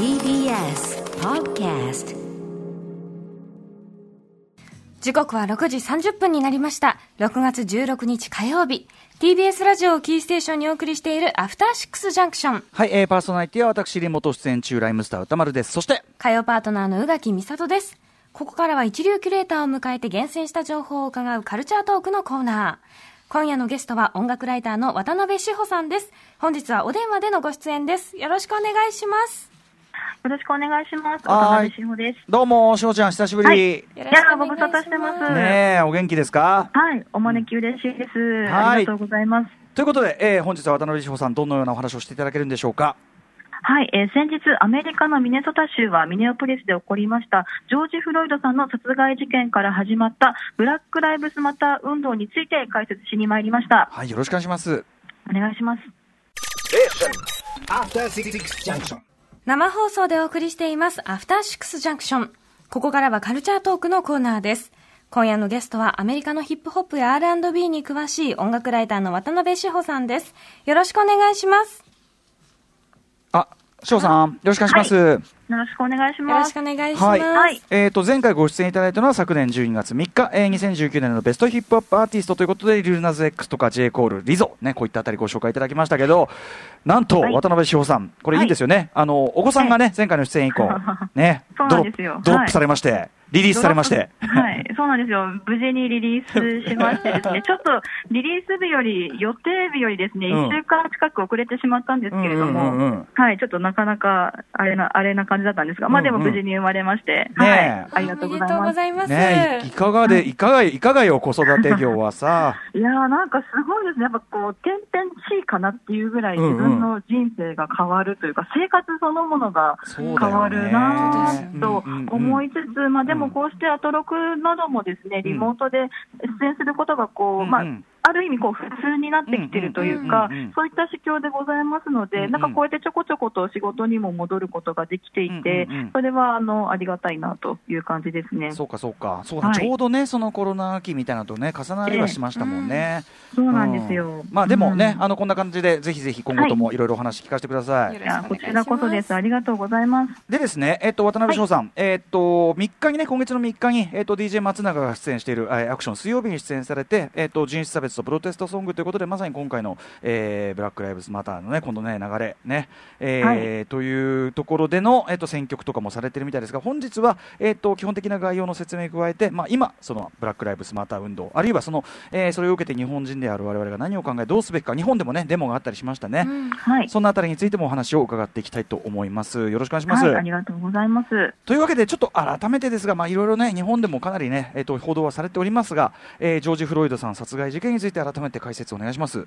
TBS Podcast 時刻は6時30分になりました。6月16日火曜日。TBS ラジオをキーステーションにお送りしているアフターシックスジャンクション。はい、えー、パーソナリティは私、リモート出演中、ライムスター歌丸です。そして、火曜パートナーの宇垣美里です。ここからは一流キュレーターを迎えて厳選した情報を伺うカルチャートークのコーナー。今夜のゲストは音楽ライターの渡辺志保さんです。本日はお電話でのご出演です。よろしくお願いします。よろしくお願いします。はーい渡辺志保です。どうも、しほちゃん、久しぶり。はいいやご無沙汰してますねえ、お元気ですか？はい、お招き嬉しいです。はいありがとうございます。ということで、えー、本日は渡辺志保さん、どのようなお話をしていただけるんでしょうか？はい、えー先日、アメリカのミネソタ州はミネオポリスで起こりました、ジョージ・フロイドさんの殺害事件から始まった、ブラック・ライブスマター運動について解説しに参りました。はい、よろしくお願いします。お願いします。生放送でお送りしていますアフターシックスジャンクション。ここからはカルチャートークのコーナーです。今夜のゲストはアメリカのヒップホップや R&B に詳しい音楽ライターの渡辺志保さんです。よろしくお願いします。あ、しほさん、よろしくお願いします。よろしくお願いしよろます。しくお願いします。はい。えー、と前回ご出演いただいたのは昨年12月3日、えー、2019年のベストヒップホップアーティストということで、リルナズ X とか J. コール、リゾ、ね、こういったあたりご紹介いただきましたけど、なんと、はい。渡辺志保さん、これいいんですよね、あのお子さんがね、前回の出演以降、ね、そうなんですよ。ドロップドロップされまして、リリースされまして、はい、そうなんですよ。無事にリリースしましてですね、ちょっとリリース日より、予定日よりですね、うん。1週間近く遅れてしまったんですけれども。ん、はい、ちょっとなかなかあれな、あれな感じだったんですが、まあでも無事に生まれまして、ねはえい、ありがとうございます。ございます。ねいかがで、い。かが、いかがよ、子育て業はさ、いやーなんかすごいですね。やっぱこう、点々地いかなっていうぐらい自分の人生が変わるというか、生活そのものが変わるなーと思いつつ、まあでもこうしてアトロクなどもですね、リモートで出演することがこう、まあある意味こう普通になってきてるというかそういった指標でございますので、なんかこうやってちょこちょこと仕事にも戻ることができていてそれはあのありがたいなという感じですね。そうか、そうか、そうだ、はいちょうどね、そのコロナ期みたいなのとね、重なりはしましたもんね。そうなんですようん。まあでもね、うんあのこんな感じで、ぜひぜひ今後ともいろいろお話聞かせてください。よいやこちらこそです。ありがとうございます。でですね、えっと、渡辺翔さん、えっと、3日にね、今月の3日に、えっと、DJ 松永が出演している、えーアクション水曜日に出演されて、えっと、人種差別とプロテストソングということで、まさに今回の、えーブラック・ライブズ・マターのね、今度ね、流れ、ね、えーはというところでの、えっと、選曲とかもされてるみたいですが、本日は、えっと、基本的な概要の説明に加えて、まあ、今、その、ブラック・ライブズ・マター運動、あるいはその、えーそれを受けて日本人である我々が何を考え、どうすべきか、日本でもね、デモがあったりしましたね。うんはい。そんなあたりについてもお話を伺っていきたいと思います。よろしくお願いします。はい、ありがとうございます。というわけで、ちょっと改めてですが、まあ、いろいろね、日本でもかなりね、えっ、と、報道はされておりますが、えージョージ・フロイドさん殺害事件について改めて解説お願いします。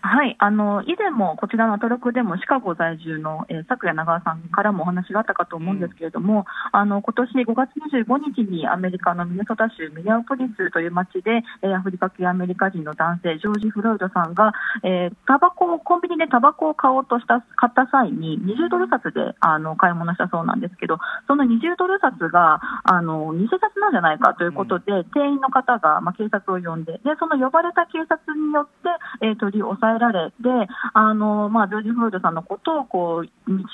はい、あの以前もこちらのアトロクでもシカゴ在住の、えー、昨夜長さんからもお話があったかと思うんですけれども、あの今年5月25日にアメリカのミネソタ州ミネアポリスという町で、えーアフリカ系アメリカ人の男性、ジョージ・フロイドさんが、えータバコをコンビニでタバコを買おうとした買った際に20ドル札であの買い物したそうなんですけど、その20ドル札があの偽札なんじゃないかということで、店員の方が、まあ、警察を呼んで、でその呼ばれた警察によって、えー取り押さえられて、あのまあ、ジョージ・フロイドさんのことをこう道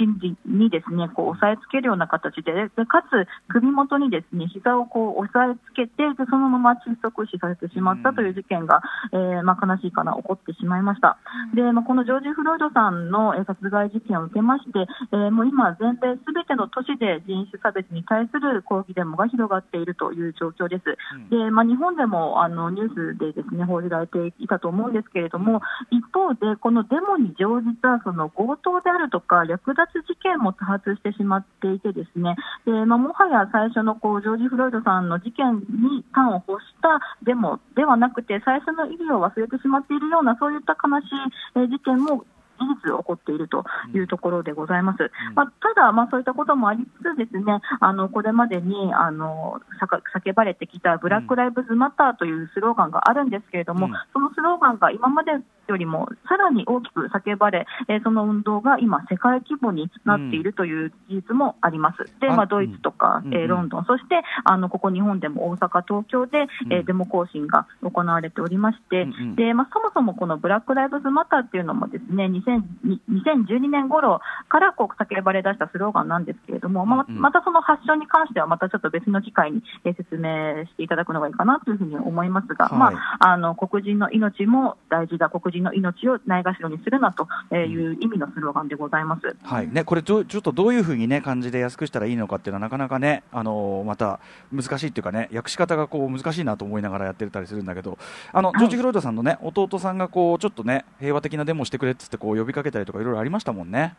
にですねこう押さえつけるような形で、でかつ首元にですね膝をこう押さえつけてで、そのまま窒息死されてしまったという事件が、えーまあ、悲しいかな、起こってしまいました。でまあ、このジョージ・フロイドさんのえー殺害事件を受けまして、えーもう今、全米すべての都市で人種差別に対する抗議デモが広がっているという状況です。でまあ、日本でもあのニュースでですね報じられていたと思うんですけれども、一方で、このデモに乗じたその強盗であるとか、略奪事件も多発してしまっていて、ですね。でまあ、もはや最初のこうジョージ・フロイドさんの事件に端を欲したデモではなくて、最初の意義を忘れてしまっているような、そういった悲しいえー事件も事実起こっているというところでございます。まあ、ただ、まあ、そういったこともありつつですね、あのこれまでにあの叫ばれてきたブラック・ライブズ・マターというスローガンがあるんですけれども、うん。そのスローガンが今までよりもさらに大きく叫ばれ、えー、その運動が今、世界規模になっているという事実もあります。で、まあ、ドイツとか、うん、えー、ロンドン、そしてあのここ日本でも大阪、東京で、えー、デモ行進が行われておりまして、うん、でまあ、そもそもこのブラック・ライブズ・マターっていうのもですね2012年頃からこう叫ばれ出したスローガンなんですけれども、まあ、またその発祥に関してはまたちょっと別の機会に説明していただくのがいいかなというふうに思いますが、はい、まあ、あの黒人の命も大事だ、黒人の命をないがしろにするなという意味のスローガンでございます、はい。ね、これちょ、ちょっとどういうふうに、ね、感じで安くしたらいいのかっていうのは、なかなかね、あのまた難しいっていうかね、訳し方がこう難しいなと思いながらやってたりするんだけど、あの、ジョージ・フロイドさんのね、弟さんがこうちょっとね、平和的なデモしてくれっつってこう呼びかけたりとか、いろいろありましたもんね。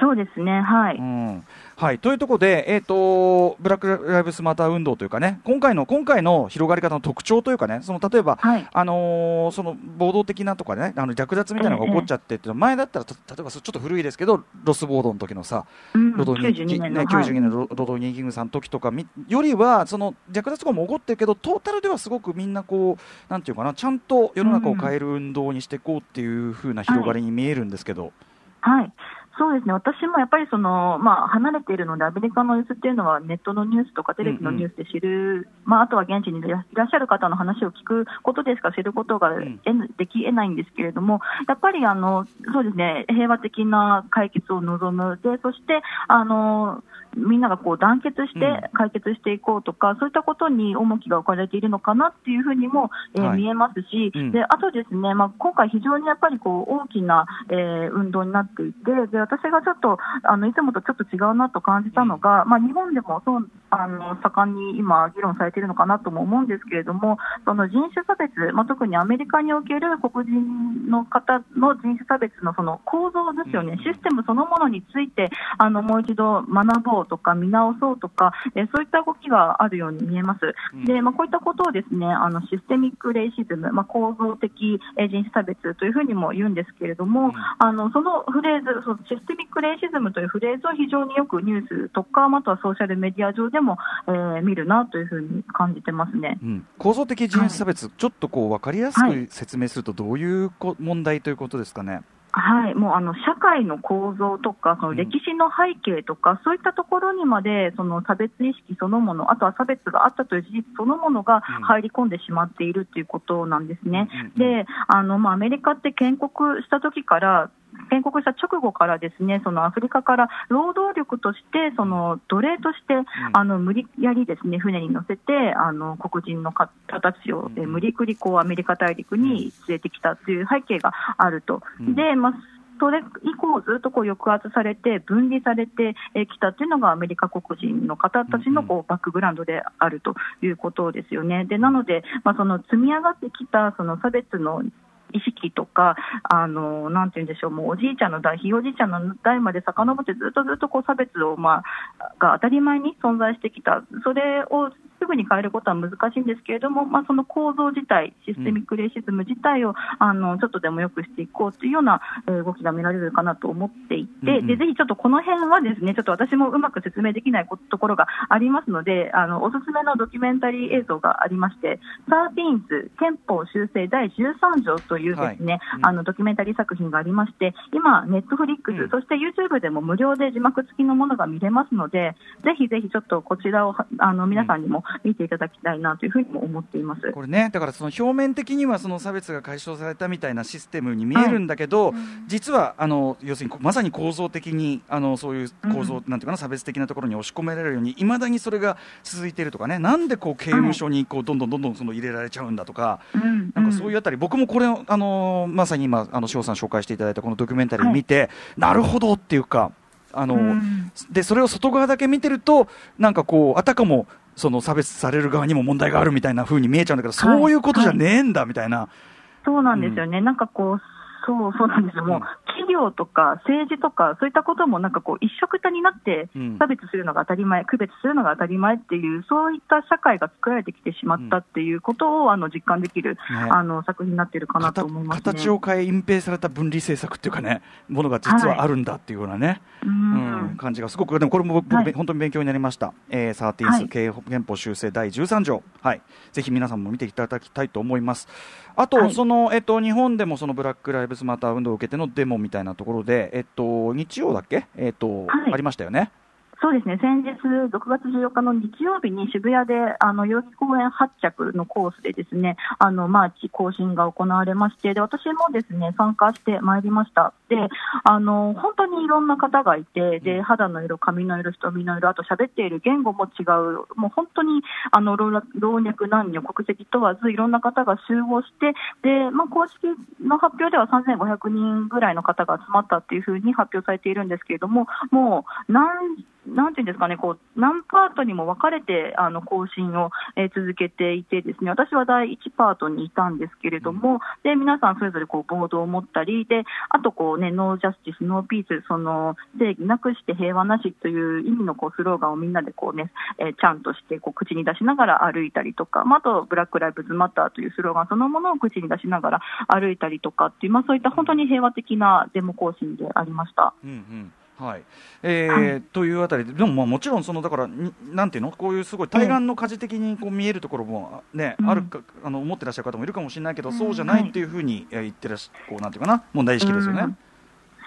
そうですね、はい。うん、はい、というところで、えーと、ブラック・ライブスマター運動というかね、今回の今回の広がり方の特徴というかね、その例えば、はい、あのー、その暴動的なとかね、あの略奪みたいなのが起こっちゃってっていうの、前だったら、例えばちょっと古いですけど、ロス暴動の時のさ、うん、ロドニ92年の、ね、92年のロドニー・キングさんの時とかよりは、その略奪とかも起こってるけど、トータルではすごくみんなこう、なんていうかな、ちゃんと世の中を変える運動にしていこうっていうふうな広がりに見えるんですけど。はい、はいそうですね、私もやっぱりその、まあ、離れているので、アメリカのニュースっていうのは、ネットのニュースとかテレビのニュースで知る、うんうん、まあ、あとは現地にいらっしゃる方の話を聞くことでしか？知ることが、うん、できえないんですけれども、やっぱりあのそうですね、平和的な解決を望む、でそしてあのみんながこう団結して解決していこうとか、うん、そういったことに重きが置かれているのかなっていうふうにも、えーはい、見えますし、うん、であとですね、まあ、今回、非常にやっぱりこう大きな、えー、運動になっていて、で私がちょっとあのいつもとちょっと違うなと感じたのが、うん、まあ、日本でもそうあの盛んに今、議論されているのかなとも思うんですけれども、その人種差別、まあ、特にアメリカにおける黒人の方の人種差別のその構造ですよね、システムそのものについてあのもう一度学ぼうとか見直そうとか、えー、そういった動きがあるように見えます。で、まあ、こういったことをですね、あのシステミックレイシズム、まあ、構造的人種差別というふうにも言うんですけれども、うん、あのそのフレーズ、そのシステミックレイシズムというフレーズを非常によくニュースとか、あとはソーシャルメディア上でも、えー、見るなというふうに感じてますね、うん、構造的人種差別、はい、ちょっとこう分かりやすく説明すると、どういうこ問題ということですかね？はい、もうあの社会の構造とか、その歴史の背景とか、うん、そういったところにまでその差別意識そのもの、あとは差別があったという事実そのものが入り込んでしまっているということなんですね。うん。で、あのまあ、アメリカって建国した時から建国した直後からですねそのアフリカから労働力としてその奴隷として、うん、あの無理やりですね船に乗せてあの黒人の方たちを、うん、無理くりこうアメリカ大陸に連れてきたという背景があると。うん、でまあそれ以降、ずっとこう抑圧されて、分離されてきたというのがアメリカ黒人の方たちのこうバックグラウンドであるということですよね。でなので、まあ、その積み上がってきたその差別の意識とか、あのなんていうんでしょう、もうおじいちゃんの代、ひいおじいちゃんの代まで遡って、ずっとずっとこう差別を、まあ、が当たり前に存在してきた、それをすぐに変えることは難しいんですけれども、まあ、その構造自体、 systemic racism 自体を、あのちょっとでも良くしていこうというような、え動きが見られるかなと思っていて、でぜひちょっとこの辺はですね、ちょっと私もうまく説明できないところがありますので、あのおすすめのドキュメンタリー映像がありまして、 Thirteenth 憲法修正第13条というですね、はい。うん、あのドキュメンタリー作品がありまして、今、ネットフリックス、そして YouTube でも無料で字幕付きのものが見れますので、ぜひぜひちょっとこちらをあの皆さんにも見ていただきたいなというふうにも思っています。これね、だからその表面的にはその差別が解消されたみたいなシステムに見えるんだけど、はい、実はあの要するにまさに構造的にあのそういう構造、うん、なんていうかな差別的なところに押し込められるようにいまだにそれが続いているとかねなんでこう刑務所にこうどんどんどんどんその入れられちゃうんだとか、はい、なんかそういうあたり僕もこれあのまさに今あの翔さん紹介していただいたこのドキュメンタリー見て、はい、なるほどっていうか。あの、でそれを外側だけ見てるとなんかこうあたかもその差別される側にも問題があるみたいな風に見えちゃうんだけど、そういうことじゃねえんだみたいな。そうなんですよね、うん、なんかこうそうそうなんですよ、もう企業とか政治とか、そういったこともなんかこう、一色たになって差別するのが当たり前、区別するのが当たり前っていう、そういった社会が作られてきてしまったっていうことを、あの実感できる、あの作品になってるかなと思います、ね、形を変え、隠蔽された分離政策っていうかね、ものが実はあるんだっていうようなね、はい、うん、感じがすごく、でもこれも僕、はい、本当に勉強になりました、えー、サーティース、憲法修正第13条、はい、ぜひ皆さんも見ていただきたいと思います。あと、はい、その、えっと、日本でもそのブラック・ライブズ・マター運動を受けてのデモみたいなところで、えっと、日曜だっけ、えっと、はい、ありましたよね。そうですね、先日、6月14日の日曜日に渋谷で、あの、代々木公園発着のコースでですね、あの、マーチ行進が行われまして、で、私もですね、参加してまいりました。で、あの、本当にいろんな方がいて、で、肌の色、髪の色、瞳の色、あと喋っている言語も違う、もう本当に、あの、老若男女、国籍問わず、いろんな方が集合して、で、まあ、公式の発表では3500人ぐらいの方が集まったっていうふうに発表されているんですけれども、もう、何なんていうんですかね、こう何パートにも分かれてあの更新を、えー、続けていて、ですね私は第1パートにいたんですけれども、で皆さんそれぞれこうボードを持ったり、であとこう、ね、 No justice, no peace、その正義なくして平和なしという意味のこうスローガンをみんなでこう、ねえー、ちゃんとしてこう口に出しながら歩いたりとか、まあ、あと、 Black Lives Matter というスローガンそのものを口に出しながら歩いたりとかっていう、まあ、そういった本当に平和的なデモ行進でありました。うんうんはい。えー、はい、というあたりで、でもまあもちろんそのだからなんていうの？こういうすごい対岸の火事的にこう見えるところもね、あるかあの思ってらっしゃる方もいるかもしれないけど、うん、そうじゃないっていうふうに言ってらっしゃこうなんていうかな？問題意識ですよね。うん。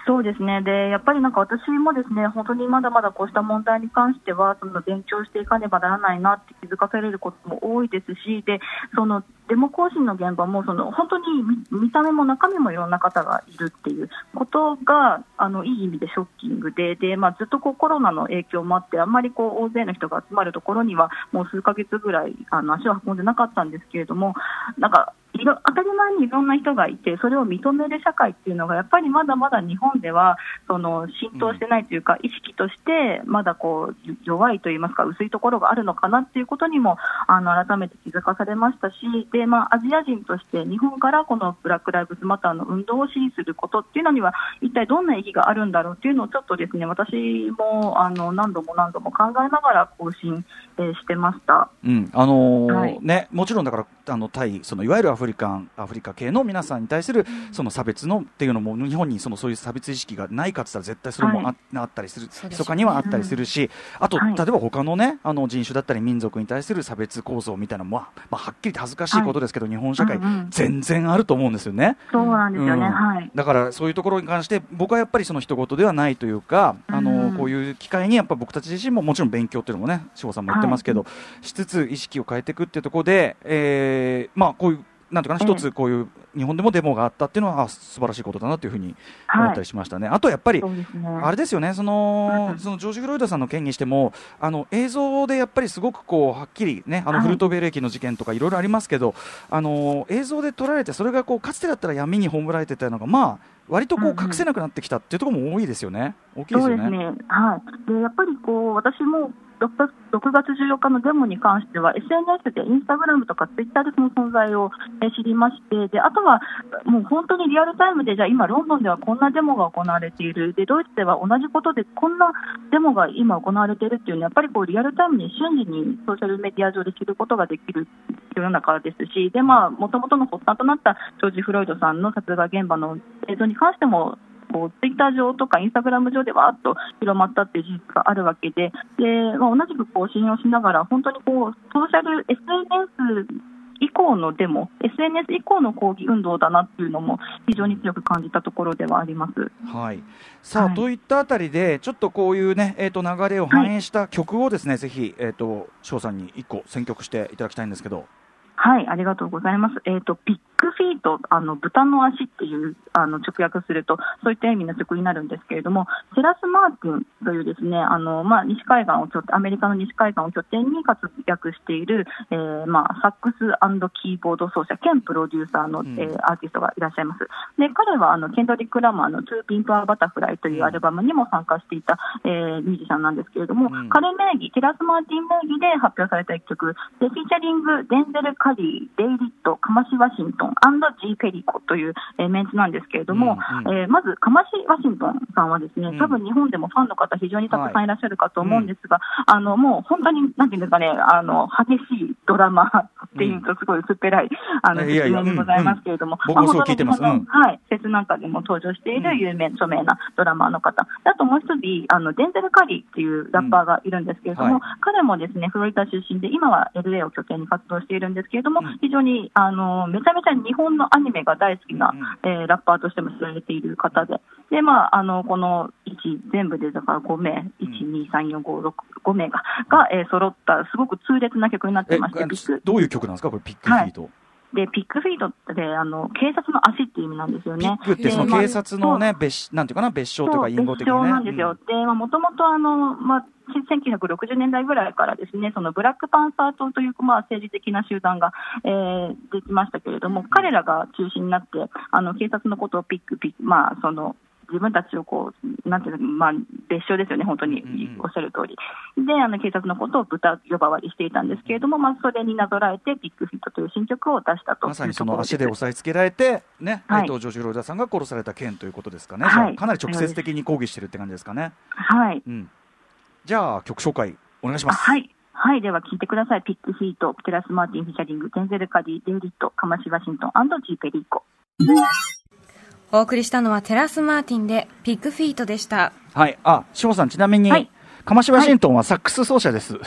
そうですね。でやっぱりなんか私もですね本当にまだまだこうした問題に関してはその勉強していかねばならないなって気づかされることも多いですしでそのデモ行進の現場もその本当に見た目も中身もいろんな方がいるっていうことがあのいい意味でショッキングでで、まあ、ずっとこうコロナの影響もあってあんまりこう大勢の人が集まるところにはもう数ヶ月ぐらいあの足を運んでなかったんですけれどもなんか当たり前にいろんな人がいて、それを認める社会っていうのが、やっぱりまだまだ日本ではその浸透してないというか、意識としてまだこう弱いといいますか、薄いところがあるのかなっていうことにもあの改めて気づかされましたし、でまあ、アジア人として日本からこのブラック・ライブズ・マターの運動を支持することっていうのには、一体どんな意義があるんだろうっていうのをちょっとですね私もあの何度も何度も考えながら更新、えー、してました。うん。あのーはい、ね、もちろんだからあの対そのいわゆるアフリカンアフリカ系の皆さんに対するその差別のっていうのも日本にそのそういう差別意識がないかって言ったら絶対それもあ,、あったりする。密かにはあったりするし、あと、例えば他のねあの人種だったり民族に対する差別構造みたいなのも、まあ、はっきり恥ずかしいことですけど、日本社会、全然あると思うんですよね。そうなんですよね、はい、だからそういうところに関して僕はやっぱりその一言ではないというか、あのこういう機会にやっぱ僕たち自身ももちろん勉強っていうのもね志保さんも言ってますけど、しつつ意識を変えていくっていうところで、えー、まあこういうなんていうかな、一つこういう日本でもデモがあったっていうのは素晴らしいことだなというふうに思ったりしましたね。はい、あとやっぱり、ね、あれですよね、そのそのジョージ・フロイドさんの件にしても、あの映像でやっぱりすごくこうはっきりね、あのフルトベル駅の事件とかいろいろありますけど、あの映像で撮られて、それがこうかつてだったら闇に葬られてたのが、まあ割とこう隠せなくなってきたっていうところも多いですよね。大きいですよね。そうですね。はい。でやっぱりこう私も 6, 月14日のデモに関しては SNS でインスタグラムとかツイッターでその存在を知りましてであとはもう本当にリアルタイムでじゃあ今ロンドンではこんなデモが行われている。でドイツでは同じことでこんなデモが今行われているっていうのはやっぱりこうリアルタイムに瞬時にソーシャルメディア上で知ることができる世の中ですしでまあもともとの発端となったジョージ・フロイドさんの殺害現場の映像に関してもこうツイッター上とかインスタグラム上でわーっと広まったっていう事実があるわけでで、まあ、同じくこう信用しながら本当にこうソーシャル SNS 以降のデモ、SNS 以降の抗議運動だなっていうのも非常に強く感じたところではあります。はい。さあ、はい、といったあたりで、ちょっとこういうね、えっ、ー、と流れを反映した曲をですね、はい、ぜひえっ、ー、と翔さんに一個選曲していただきたいんですけど。はい、ありがとうございます。えっ、ー、と、 Pig Feet、あの、豚の足っていう、あの、直訳すると、そういった意味の曲になるんですけれども、テラス・マーティンというですね、あの、まあ、西海岸をアメリカの西海岸を拠点に活躍している、えー、まあ、サックスキーボード奏者兼プロデューサーの、うん、えー、アーティストがいらっしゃいます。で、彼は、あの、ケンドリック・ラマーの To Pimp a Butterfly というアルバムにも参加していた、えー、ミュージシャンなんですけれども、うん、彼名義、テラス・マーティン名義で発表された一曲、で、フィーチャリング、デンゼル・カカリー、デイリッド、カマシ・ワシントン、ジー・ペリコという、えー、メンツなんですけれども、うんうん、えー、まず、カマシ・ワシントンさんはですね、多分日本でもファンの方非常にたくさんいらっしゃるかと思うんですが、はい。うん、あの、もう本当に、なんていうんですかね、あの、激しいドラマ っていうとすごい薄っぺらい、あの、説明でございますけれども、僕もそう聞いてます。はい、説なんかでも登場している有名、著名なドラマーの方。あともう一人、あの、デンゼル・カリーっていうラッパーがいるんですけれども、はい、彼もですね、フロリダ出身で、今は LA を拠点に活動しているんですけれども、非常に、あの、めちゃめちゃ日本のアニメが大好きな、えー、ラッパーとしても知られている方で、で、まあ、あの、この1、全部でだから5名、1、2、3、4、5、6、5名が、が、えー、揃った、すごく痛烈な曲になってまして、どういう曲なんですか、これ、ピックフィート。はいで、ピックフィードってあの警察の足っていう意味なんですよね。ピックってその警察のね、別なんていうかな別称というか隠語的にね。なんですよ。で、まあもともとあのまあ1960年代ぐらいからですね、そのブラックパンサー党という、まあ、政治的な集団が、えー、できましたけれども、彼らが中心になって、あの警察のことをピックピック、まあ、その自分たちをこう、なんていうの、まあ、別称ですよね、本当に。おっしゃる通り。で、あの警察のことを豚呼ばわりしていたんですけれども、まあ、それになぞらえて、ビッグフィットという新曲を出したとまさにその足で押さえつけられて、ね、はい、ジョージ・ロイダーさんが殺された件ということですかね、はい、かなり直接的に抗議してるって感じですかね。はい、うん、じゃあ、曲紹介、お願いします。はい。はい、では聞いてください。 Pig Feet、テラス・マーティン featuring、デンゼル・カリー、デイリット、カマシ・ワシントン、ジー・ペリーコ。お送りしたのはテラスマーティンで Pig Feet でした。はい。あ、志保さん、ちなみに、はい、カマシワシントンはサックス奏者です。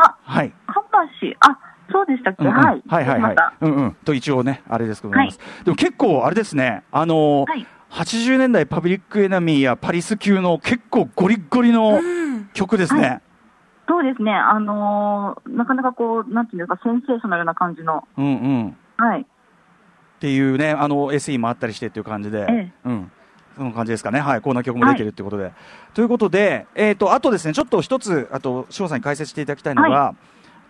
あ、はい。カマシ、あ、そうでしたっけ、うんうん、はい。はいはいはい。うんうん。と一応ね、あれですけどはい、でも結構あれですね、あのー、はい、80年代パブリックエナミーやパリス級の結構ゴリゴリの曲ですね。はいそうですね、あのー、なかなかこう、なんていうか、センセーショナルな感じの、うんうん、はい、っていうね、あの SE もあったりしてっていう感じで、ええ、うん、その感じですかね、はい、こんな曲も出てるってことで。はい、ということで、えーと、あとですね、ちょっと一つ、あと、翔さんに解説していただきたいのが、はい、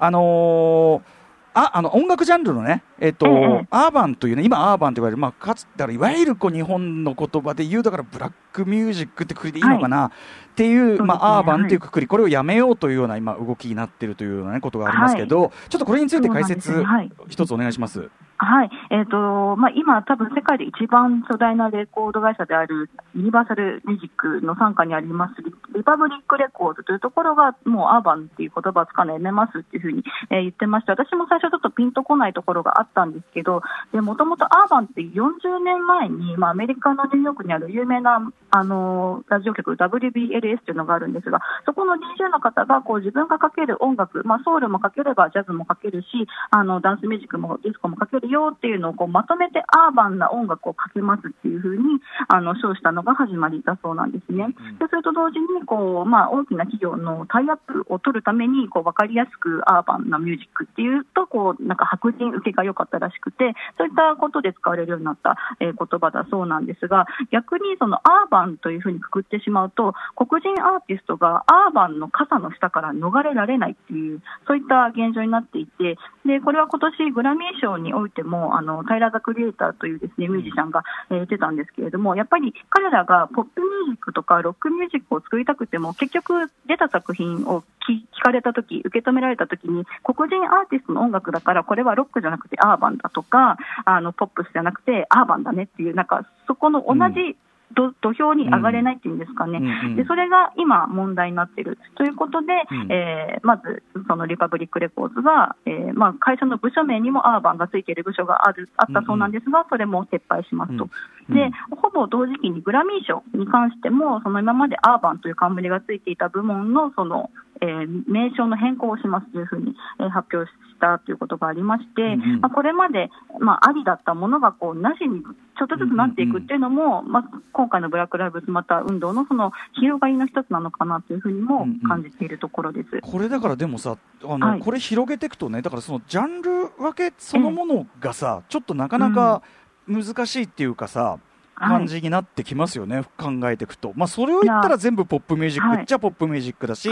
あのーああの音楽ジャンルのね、えっ、ー、と、ええ、アーバンというね、今、アーバンと言われる、まあ、かつだからいわゆるこう日本の言葉で言う、だからブラックミュージックってくくりでいいのかな、はい、っていう、まあ、アーバンというくくり、これをやめようというような今、動きになっているというような、ね、ことがありますけど、はい、ちょっとこれについて解説、一つお願いします。はい、えーとまあ、今、多分世界で一番巨大なレコード会社であるユニバーサル・ミュージックの傘下にありますリパブリック・レコードというところが、もうアーバンっていう言葉を使うのやめますっていうふうに、えー、言ってまして、私も最初ちょっとピンとこないところがあったんですけど、もともとアーバンって40年前に、まあ、アメリカのニューヨークにある有名なあのラジオ局 WBLS というのがあるんですが、そこの DJ の方がこう自分がかける音楽、まあ、ソウルもかければジャズもかけるし、あのダンスミュージックもディスコもかけるよっていうのをこうまとめてアーバンな音楽をかけますっていうふうにあの称したのが始まりだそうなんですね。でそれと同時にこう、まあ、大きな企業のタイアップを取るためにこう分かりやすくアーバンなミュージックっていうとこうなんか白人受けが良かったらしくてそういったことで使われるようになった、えー、言葉だそうなんですが逆にそのアーバンというふうにくくってしまうと黒人アーティストがアーバンの傘の下から逃れられないっていうそういった現状になっていてでこれは今年グラミー賞においてもあのイラー・ザ・クリエイターというですねミュージシャンが、えー、言ってたんですけれども、やっぱり彼らがポップミュージックとかロックミュージックを作りたくても、結局出た作品を聞かれたとき、受け止められたときに、黒人アーティストの音楽だから、これはロックじゃなくてアーバンだとか、あのポップスじゃなくてアーバンだねっていう、なんかそこの同じ、土俵に上がれないっていうんですかね、うん、でそれが今、問題になっている。ということで、うん、えー、まずそのリパブリックレコーズが、えーまあ、会社の部署名にもアーバンがついている部署があるあったそうなんですが、それも撤廃しますと、うん、でほぼ同時期にグラミー賞に関しても、その今までアーバンという冠がついていた部門のその、えー、名称の変更をしますというふうに、えー、発表したということがありまして、うんまあ、これまで、まあ、ありだったものがこうなしにちょっとずつなっていくっていうのも、うんうん、まあ、今回のブラック・ライブズまた運動のその広がりの一つなのかなというふうにも感じているところです、うんうん、これだからでもさあの、はい、これ広げていくとねだからそのジャンル分けそのものがさ、ちょっとなかなか難しいっていうかさ、感じになってきますよね、考えていくと、まあ、それを言ったら全部ポップミュージックっちゃポップミュージックだし、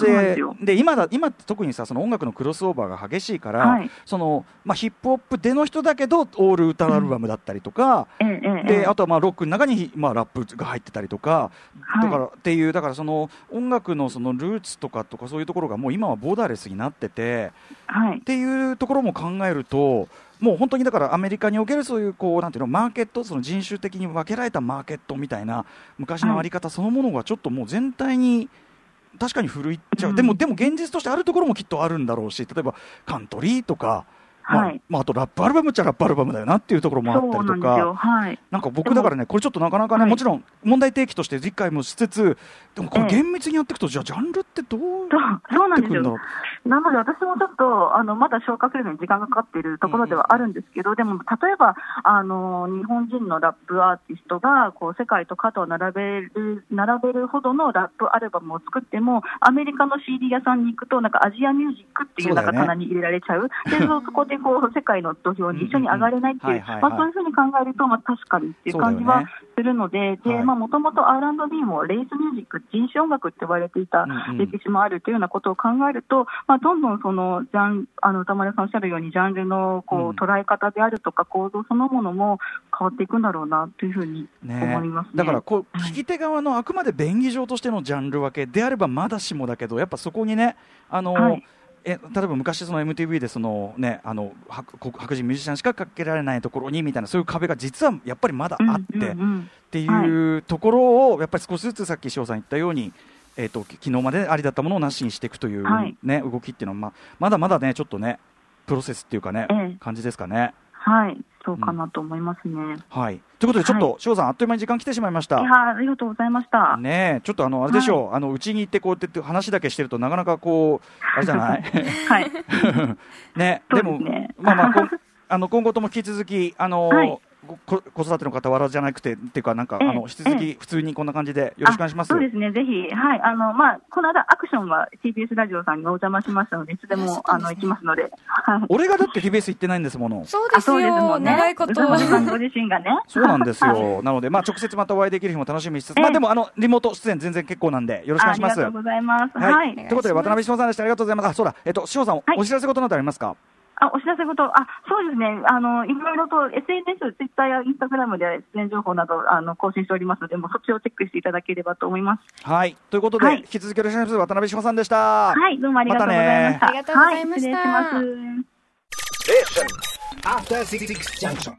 でで今だ今特にさその音楽のクロスオーバーが激しいから、はい、そのまあ、ヒップホップでの人だけどオール歌アルバムだったりとか、うん、であとはまあロックの中に、まあ、ラップが入ってたりとか、はい、だからっていうだからその音楽のそのルーツとかとかそういうところがもう今はボーダーレスになってて、はい、っていうところも考えると。もう本当にだからアメリカにおけるそういうこうなんていうのマーケットその人種的に分けられたマーケットみたいな昔のあり方そのものがちょっともう全体に確かに古いっちゃう、うん、でもでも現実としてあるところもきっとあるんだろうし例えばカントリーとかはい、まあ、あとラップアルバムっちゃラップアルバムだよなっていうところもあったりとか、はい、なんか僕だからね、これちょっとなかなかね、もちろん問題提起として理解もしつつ、でもこれ厳密にやっていくと、じゃあジャンルってどうそうなんですよ。なので私もちょっと、あの、まだ消化するのに時間がかかっているところではあるんですけど、でも、例えば、あの、日本人のラップアーティストが、こう、世界と肩を並べる、並べるほどのラップアルバムを作っても、アメリカの CD 屋さんに行くと、なんかアジアミュージックっていうなんか棚に入れられちゃう。で、そこでこう、世界の土俵に一緒に上がれないっていう、まあそういうふうに考えると、まあ確かにっていう感じはするので、ね、で、まあもともと R&B もレースミュージック、人種音楽って言われていた歴史もあるというようなことを考えると、まあどんどんその、ジャン、あの、歌丸さんおっしゃるように、ジャンルのこう、捉え方であるとか構造そのものも変わっていくんだろうなというふうに思います、ね。ね、だからこう、聞き手側のあくまで便宜上としてのジャンル分けであればまだしもだけど、やっぱそこにね、あの、はいえ例えば昔その MTV でその、ね、あの白白人ミュージシャンしかかけられないところにみたいなそういう壁が実はやっぱりまだあって、っていうところをやっぱり少しずつさっき翔さん言ったようにえーと、昨日までありだったものをなしにしていくというね、ね、はい、動きっていうのは、ままだまだねちょっとねプロセスっていうかね、ええ、感じですかね。はいそうかなと思いますね。うん、はいということで、ちょっと、翔、はい、さん、あっという間に時間来てしまいました。いやありがとうございました。ねちょっとあの、あれでしょう、はい、あの、うちに行って、こうやって話だけしてると、なかなかこう、あれじゃない？はい。ね、でも、まあまあ、あの、今後とも引き続き、あの、はい子育ての傍らじゃなくてっていうか、なんか、あの引き続き普通にこんな感じでよろしくお願いします。そうですね、ぜひ、はい、あの、まあ、この間アクションは TBS ラジオさんにお邪魔しましたので、いつでも、あの、行きますので。俺がだって TBS 行ってないんですもの。そうですよ、ね、長いこと。ご自身がね。そうなんですよ。なので、まあ、直接またお会いできる日も楽しみにしつつ、まあ、でも、あの、リモート出演全然結構なんで、よろしくお願いします。ありがとうございます。はい。ということで、渡辺翔さんでした。ありがとうございます。あ、そうだ、えっと、翔さん、お知らせことなどありますか？あ、お知らせこと、あ、そうですね。あの、いろいろと SNS、ツイッターやインスタグラムで出演情報など、あの、更新しておりますので、もうそっちをチェックしていただければと思います。はい。ということで、はい、引き続きよろしくお願いします。渡辺志保さんでした。はい、どうもありがとうございました。ま、ありがとうございました。はい、失礼します。